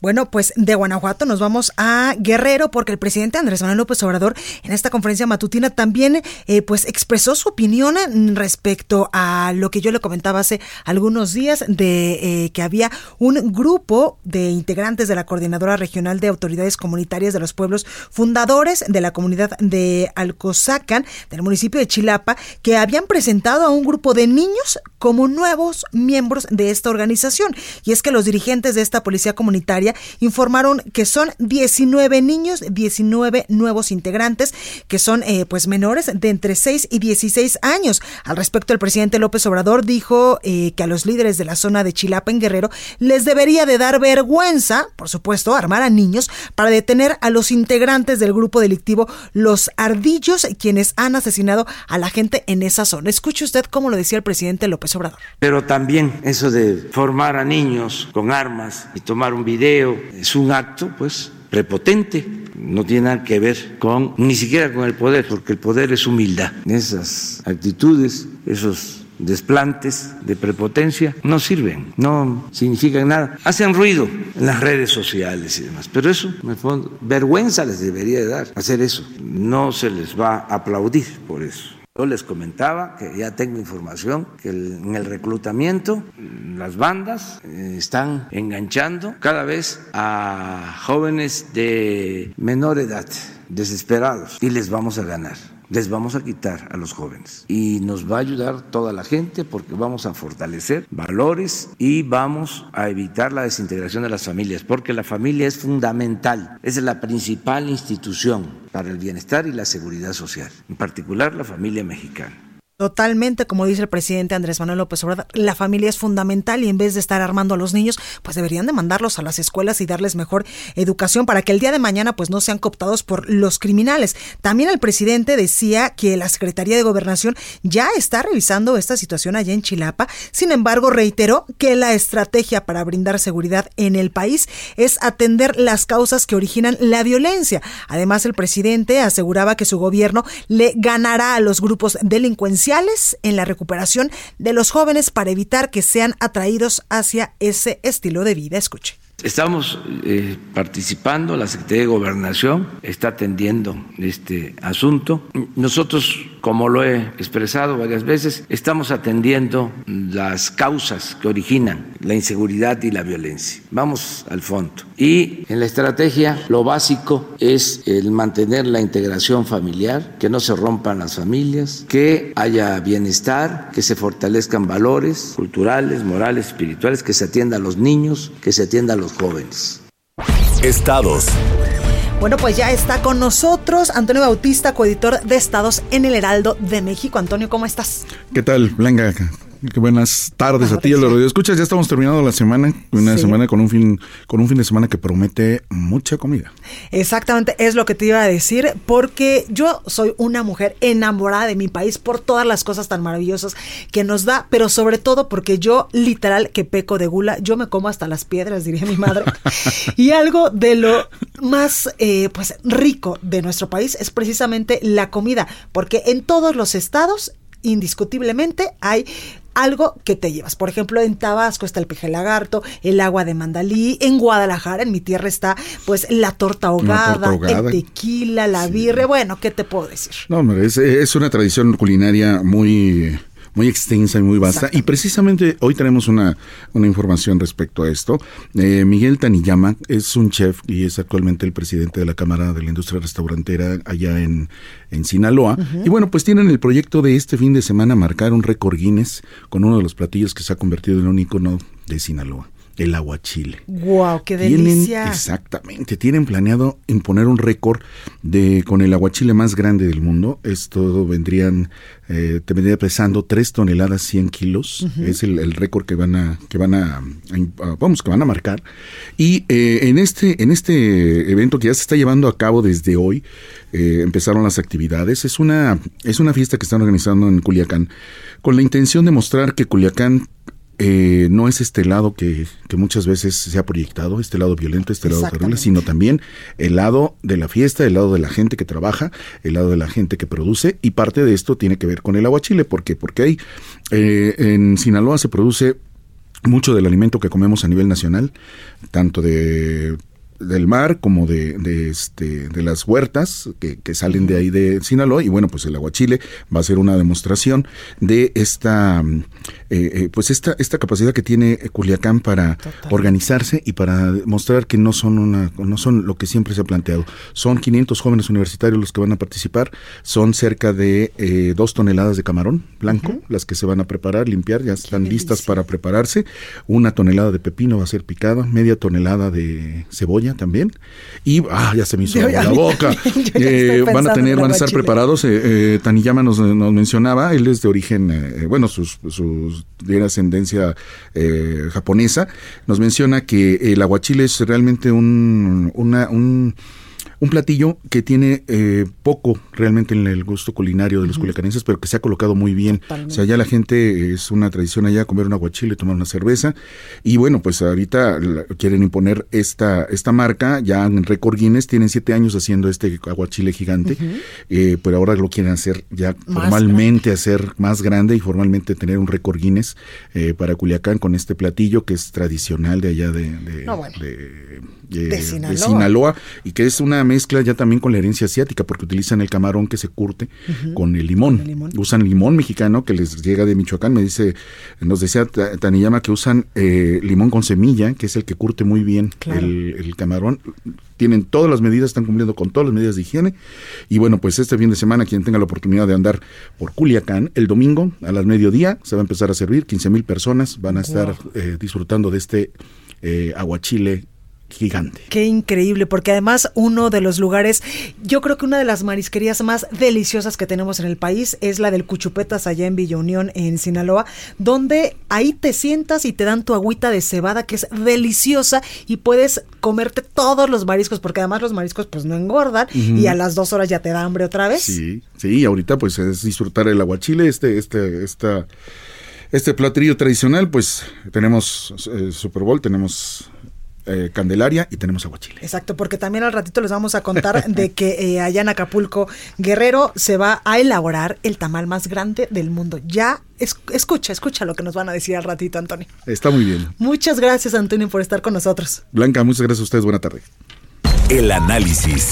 Bueno, pues de Guanajuato nos vamos a Guerrero porque el presidente Andrés Manuel López Obrador en esta conferencia matutina también eh, pues expresó su opinión respecto a lo que yo le comentaba hace algunos días de eh, que había un grupo de integrantes de la Coordinadora Regional de Autoridades Comunitarias de los Pueblos Fundadores de la comunidad de Alcozacan del municipio de Chilapa que habían presentado a un grupo de niños como nuevos miembros de esta organización y es que los dirigentes de esta policía comunitaria informaron que son 19 niños, 19 nuevos integrantes que son eh, pues menores de entre 6 y 16 años. Al respecto, el presidente López Obrador dijo eh, que a los líderes de la zona de Chilapa en Guerrero les debería de dar vergüenza, por supuesto, armar a niños para detener a los integrantes del grupo delictivo Los Ardillos, quienes han asesinado a la gente en esa zona. Escuche usted cómo lo decía el presidente López Obrador. Pero también eso de formar a niños con armas y tomar un video es un acto, pues, prepotente, no tiene nada que ver con ni siquiera con el poder, porque el poder es humildad. Esas actitudes, esos desplantes de prepotencia no sirven, no significan nada. Hacen ruido en las redes sociales y demás, pero eso, en el fondo, vergüenza les debería de dar hacer eso. No se les va a aplaudir por eso. Yo les comentaba que ya tengo información que en el reclutamiento las bandas eh, están enganchando cada vez a jóvenes de menor edad, desesperados, y les vamos a ganar les vamos a quitar a los jóvenes. Y nos va a ayudar toda la gente porque vamos a fortalecer valores y vamos a evitar la desintegración de las familias, porque la familia es fundamental, es la principal institución para el bienestar y la seguridad social, en particular la familia mexicana. Totalmente, como dice el presidente Andrés Manuel López Obrador, la familia es fundamental y en vez de estar armando a los niños, pues deberían de mandarlos a las escuelas y darles mejor educación para que el día de mañana pues no sean cooptados por los criminales. También el presidente decía que la Secretaría de Gobernación ya está revisando esta situación allá en Chilapa. Sin embargo, reiteró que la estrategia para brindar seguridad en el país es atender las causas que originan la violencia. Además, el presidente aseguraba que su gobierno le ganará a los grupos delincuenciales en la recuperación de los jóvenes para evitar que sean atraídos hacia ese estilo de vida. Escuche. Estamos eh, participando, la Secretaría de Gobernación está atendiendo este asunto. Nosotros, como lo he expresado varias veces, estamos atendiendo las causas que originan la inseguridad y la violencia. Vamos al fondo. Y en la estrategia lo básico es el mantener la integración familiar, que no se rompan las familias, que haya bienestar, que se fortalezcan valores culturales, morales, espirituales, que se atienda a los niños, que se atienda a los jóvenes. Estados. Bueno, pues ya está con nosotros Antonio Bautista, coeditor de Estados en el Heraldo de México. Antonio, ¿cómo estás? ¿Qué tal, Blanca? Qué buenas tardes a ti, a los escuchas. Ya estamos terminando la semana, una semana con un fin, con un fin de semana que promete mucha comida. Exactamente, es lo que te iba a decir, porque yo soy una mujer enamorada de mi país por todas las cosas tan maravillosas que nos da, pero sobre todo porque yo literal que peco de gula, yo me como hasta las piedras, diría mi madre. *laughs* y algo de lo más eh, pues rico de nuestro país es precisamente la comida, porque en todos los estados indiscutiblemente hay algo que te llevas. Por ejemplo, en Tabasco está el peje lagarto, el agua de mandalí, en Guadalajara, en mi tierra está pues la torta ahogada, el tequila, la birre, bueno, ¿qué te puedo decir? No, es, es una tradición culinaria muy muy extensa y muy vasta. Y precisamente hoy tenemos una, una información respecto a esto. Eh, Miguel Taniyama es un chef y es actualmente el presidente de la Cámara de la Industria Restaurantera allá en, en Sinaloa. Y bueno, pues tienen el proyecto de este fin de semana marcar un récord Guinness con uno de los platillos que se ha convertido en un icono de Sinaloa el aguachile. ¡Wow! ¡Qué delicia! exactamente, tienen planeado imponer un récord de con el aguachile más grande del mundo. Esto vendrían, eh, te vendría pesando 3 toneladas 100 kilos. Es el, récord que van a, que van a, vamos, que van a marcar. Y eh, en este, en este evento que ya se está llevando a cabo desde hoy, eh, empezaron las actividades. Es una, es una fiesta que están organizando en Culiacán con la intención de mostrar que Culiacán eh, no es este lado que, muchas veces se ha proyectado, este lado violento, este lado terrible, sino también el lado de la fiesta, el lado de la gente que trabaja, el lado de la gente que produce, y parte de esto tiene que ver con el aguachile. ¿Por qué? Porque hay, eh, en Sinaloa se produce mucho del alimento que comemos a nivel nacional, tanto de del mar como de, de, este, de las huertas que, que, salen de ahí de Sinaloa y bueno, pues el aguachile va a ser una demostración de esta, eh, eh, pues esta, esta capacidad que tiene Culiacán para organizarse y para mostrar que no son una, no son lo que siempre se ha planteado. Son 500 jóvenes universitarios los que van a participar, son cerca de eh, dos toneladas de camarón blanco, las que se van a preparar, limpiar, ya están listas para prepararse, una tonelada de pepino va a ser picada, media tonelada de cebolla también. Y ah, ya se me hizo la *laughs* boca. Eh, van a tener, van a estar preparados. Eh, eh, Taniyama nos, nos, mencionaba, él es de origen, eh, bueno, sus, sus de ascendencia eh, japonesa. Nos menciona que el aguachile es realmente un, una, un un platillo que tiene eh, poco realmente en el gusto culinario de los culiacanenses, pero que se ha colocado muy bien. O sea, ya la gente es una tradición allá comer un aguachile, tomar una cerveza. Y bueno, pues ahorita quieren imponer esta, esta marca, ya en récord Guinness, tienen siete años haciendo este aguachile gigante, eh, pero ahora lo quieren hacer ya formalmente, hacer más grande y formalmente tener un récord Guinness eh, para Culiacán con este platillo que es tradicional de allá de, de, Sinaloa y que es una mezcla ya también con la herencia asiática, porque utilizan el camarón que se curte con, el limón. Usan limón mexicano que les llega de Michoacán. Me dice, nos decía Taniyama que usan eh, limón con semilla, que es el que curte muy bien el, camarón. Tienen todas las medidas, están cumpliendo con todas las medidas de higiene. Y bueno, pues este fin de semana, quien tenga la oportunidad de andar por Culiacán, el domingo a las mediodía se va a empezar a servir. 15 mil personas van a estar eh, disfrutando de este eh, aguachile gigante. Qué increíble, porque además uno de los lugares, yo creo que una de las marisquerías más deliciosas que tenemos en el país es la del Cuchupetas allá en Villa Unión, en Sinaloa, donde ahí te sientas y te dan tu agüita de cebada que es deliciosa y puedes comerte todos los mariscos, porque además los mariscos pues no engordan y a las dos horas ya te da hambre otra vez. Sí, sí, ahorita pues es disfrutar el aguachile, este, este, esta... Este platillo tradicional, pues tenemos eh, Super Bowl, tenemos eh, Candelaria y tenemos Aguachile. Exacto, porque también al ratito les vamos a contar de que eh, allá en Acapulco, Guerrero, se va a elaborar el tamal más grande del mundo. Ya escucha, escucha lo que nos van a decir al ratito, Antonio. Está muy bien. Muchas gracias, Antonio, por estar con nosotros. Blanca, muchas gracias a ustedes. Buena tarde. El análisis.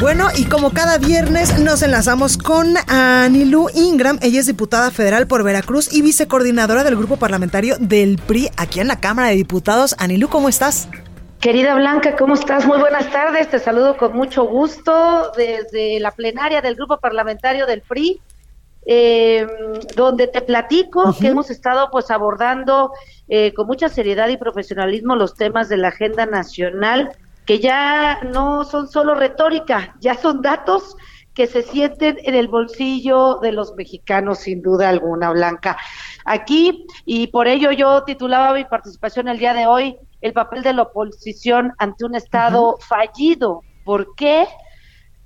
Bueno, y como cada viernes nos enlazamos con Anilú Ingram. Ella es diputada federal por Veracruz y vicecoordinadora del grupo parlamentario del PRI aquí en la Cámara de Diputados. Anilú, ¿cómo estás? Querida Blanca, ¿cómo estás? Muy buenas tardes. Te saludo con mucho gusto desde la plenaria del grupo parlamentario del PRI. Eh, donde te platico que hemos estado pues abordando eh, con mucha seriedad y profesionalismo los temas de la agenda nacional que ya no son solo retórica, ya son datos que se sienten en el bolsillo de los mexicanos, sin duda alguna, Blanca. Aquí, y por ello yo titulaba mi participación el día de hoy, el papel de la oposición ante un Estado fallido. ¿Por qué?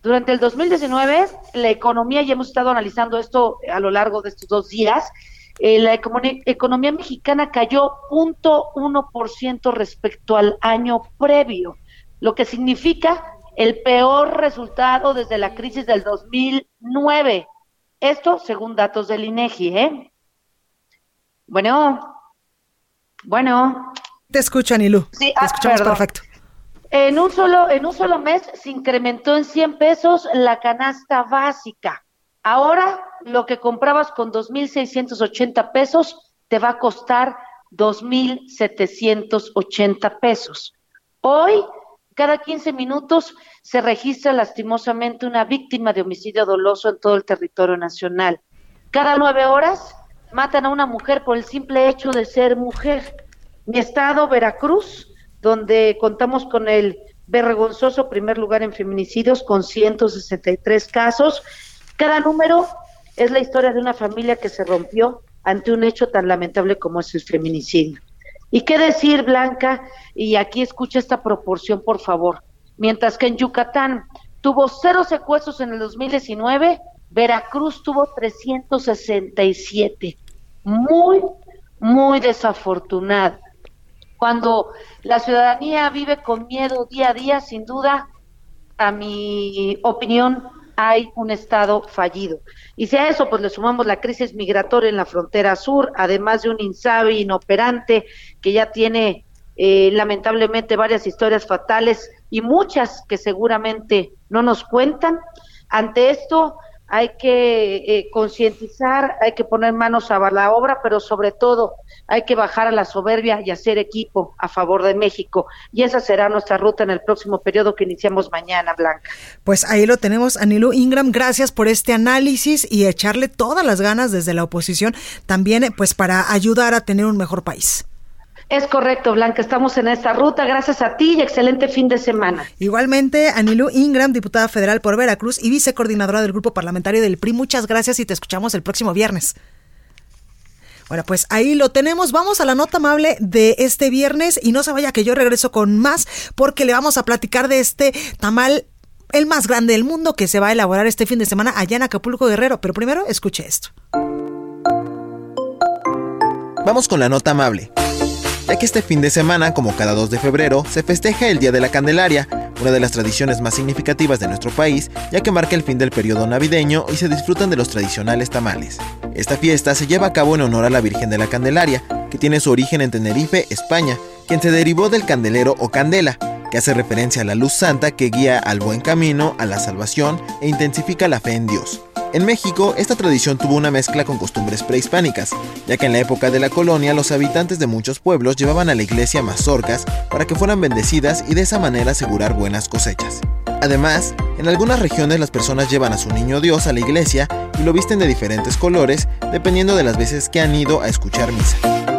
Durante el 2019, la economía, y hemos estado analizando esto a lo largo de estos dos días, eh, la economía mexicana cayó 0.1% respecto al año previo lo que significa el peor resultado desde la crisis del 2009. Esto según datos del INEGI, ¿eh? Bueno, bueno. Te escucho, Anilú. Sí, Te ah, escuchamos perfecto. En un solo en un solo mes se incrementó en 100 pesos la canasta básica. Ahora lo que comprabas con 2.680 pesos te va a costar 2.780 pesos. Hoy cada 15 minutos se registra lastimosamente una víctima de homicidio doloso en todo el territorio nacional. Cada nueve horas matan a una mujer por el simple hecho de ser mujer. Mi estado, Veracruz, donde contamos con el vergonzoso primer lugar en feminicidios con 163 casos. Cada número es la historia de una familia que se rompió ante un hecho tan lamentable como es el feminicidio. ¿Y qué decir, Blanca? Y aquí escucha esta proporción, por favor. Mientras que en Yucatán tuvo cero secuestros en el 2019, Veracruz tuvo 367. Muy, muy desafortunado. Cuando la ciudadanía vive con miedo día a día, sin duda, a mi opinión, hay un Estado fallido. Y si a eso pues le sumamos la crisis migratoria en la frontera sur, además de un INSABI inoperante que ya tiene eh, lamentablemente varias historias fatales y muchas que seguramente no nos cuentan. Ante esto hay que eh, concientizar, hay que poner manos a la obra, pero sobre todo hay que bajar a la soberbia y hacer equipo a favor de México. Y esa será nuestra ruta en el próximo periodo que iniciamos mañana, Blanca. Pues ahí lo tenemos, Anilu Ingram. Gracias por este análisis y echarle todas las ganas desde la oposición también, pues para ayudar a tener un mejor país. Es correcto, Blanca, estamos en esta ruta. Gracias a ti y excelente fin de semana. Igualmente, Anilú Ingram, diputada federal por Veracruz y vicecoordinadora del grupo parlamentario del PRI. Muchas gracias y te escuchamos el próximo viernes. Bueno, pues ahí lo tenemos. Vamos a la nota amable de este viernes y no se vaya que yo regreso con más porque le vamos a platicar de este tamal el más grande del mundo que se va a elaborar este fin de semana allá en Acapulco Guerrero. Pero primero escuche esto. Vamos con la nota amable ya que este fin de semana, como cada 2 de febrero, se festeja el Día de la Candelaria, una de las tradiciones más significativas de nuestro país, ya que marca el fin del periodo navideño y se disfrutan de los tradicionales tamales. Esta fiesta se lleva a cabo en honor a la Virgen de la Candelaria, que tiene su origen en Tenerife, España, quien se derivó del candelero o candela, que hace referencia a la luz santa que guía al buen camino, a la salvación e intensifica la fe en Dios. En México, esta tradición tuvo una mezcla con costumbres prehispánicas, ya que en la época de la colonia los habitantes de muchos pueblos llevaban a la iglesia mazorcas para que fueran bendecidas y de esa manera asegurar buenas cosechas. Además, en algunas regiones las personas llevan a su niño Dios a la iglesia y lo visten de diferentes colores dependiendo de las veces que han ido a escuchar misa.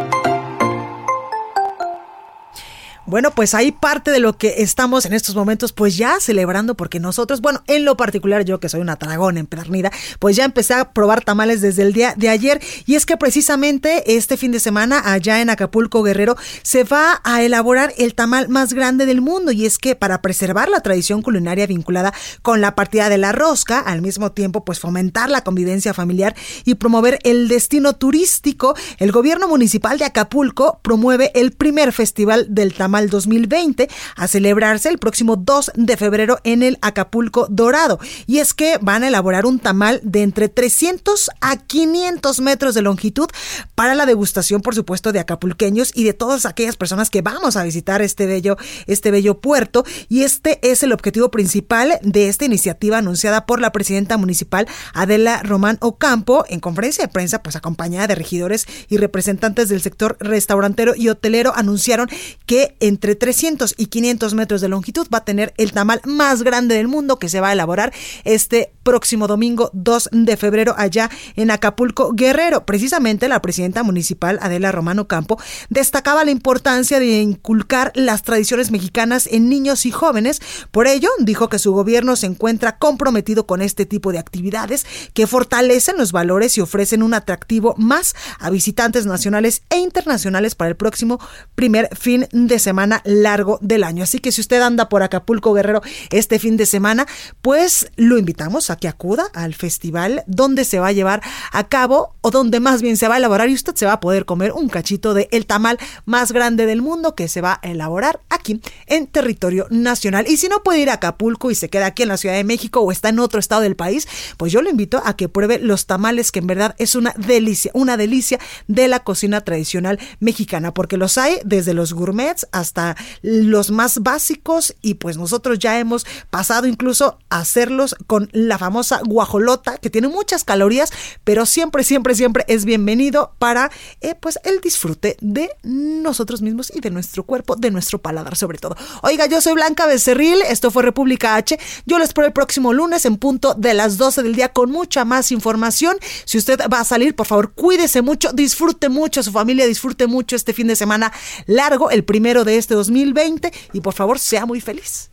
Bueno, pues ahí parte de lo que estamos en estos momentos, pues ya celebrando, porque nosotros, bueno, en lo particular yo que soy una dragón empedernida, pues ya empecé a probar tamales desde el día de ayer. Y es que precisamente este fin de semana, allá en Acapulco Guerrero, se va a elaborar el tamal más grande del mundo. Y es que para preservar la tradición culinaria vinculada con la partida de la rosca, al mismo tiempo, pues fomentar la convivencia familiar y promover el destino turístico, el gobierno municipal de Acapulco promueve el primer festival del tamal 2020 a celebrarse el próximo 2 de febrero en el Acapulco Dorado. Y es que van a elaborar un tamal de entre 300 a 500 metros de longitud para la degustación, por supuesto, de acapulqueños y de todas aquellas personas que vamos a visitar este bello, este bello puerto. Y este es el objetivo principal de esta iniciativa anunciada por la presidenta municipal Adela Román Ocampo en conferencia de prensa, pues acompañada de regidores y representantes del sector restaurantero y hotelero, anunciaron que entre 300 y 500 metros de longitud va a tener el tamal más grande del mundo que se va a elaborar este próximo domingo 2 de febrero allá en Acapulco Guerrero. Precisamente la presidenta municipal Adela Romano Campo destacaba la importancia de inculcar las tradiciones mexicanas en niños y jóvenes. Por ello, dijo que su gobierno se encuentra comprometido con este tipo de actividades que fortalecen los valores y ofrecen un atractivo más a visitantes nacionales e internacionales para el próximo primer fin de semana largo del año. Así que si usted anda por Acapulco Guerrero este fin de semana, pues lo invitamos a que acuda al festival donde se va a llevar a cabo o donde más bien se va a elaborar y usted se va a poder comer un cachito de el tamal más grande del mundo que se va a elaborar aquí en territorio nacional. Y si no puede ir a Acapulco y se queda aquí en la Ciudad de México o está en otro estado del país, pues yo lo invito a que pruebe los tamales que en verdad es una delicia, una delicia de la cocina tradicional mexicana, porque los hay desde los gourmets hasta los más básicos y pues nosotros ya hemos pasado incluso a hacerlos con la famosa guajolota que tiene muchas calorías, pero siempre, siempre, siempre es bienvenido para eh, pues el disfrute de nosotros mismos y de nuestro cuerpo, de nuestro paladar sobre todo. Oiga, yo soy Blanca Becerril, esto fue República H, yo les espero el próximo lunes en punto de las 12 del día con mucha más información. Si usted va a salir, por favor, cuídese mucho, disfrute mucho a su familia, disfrute mucho este fin de semana largo, el primero de este 2020 y por favor sea muy feliz.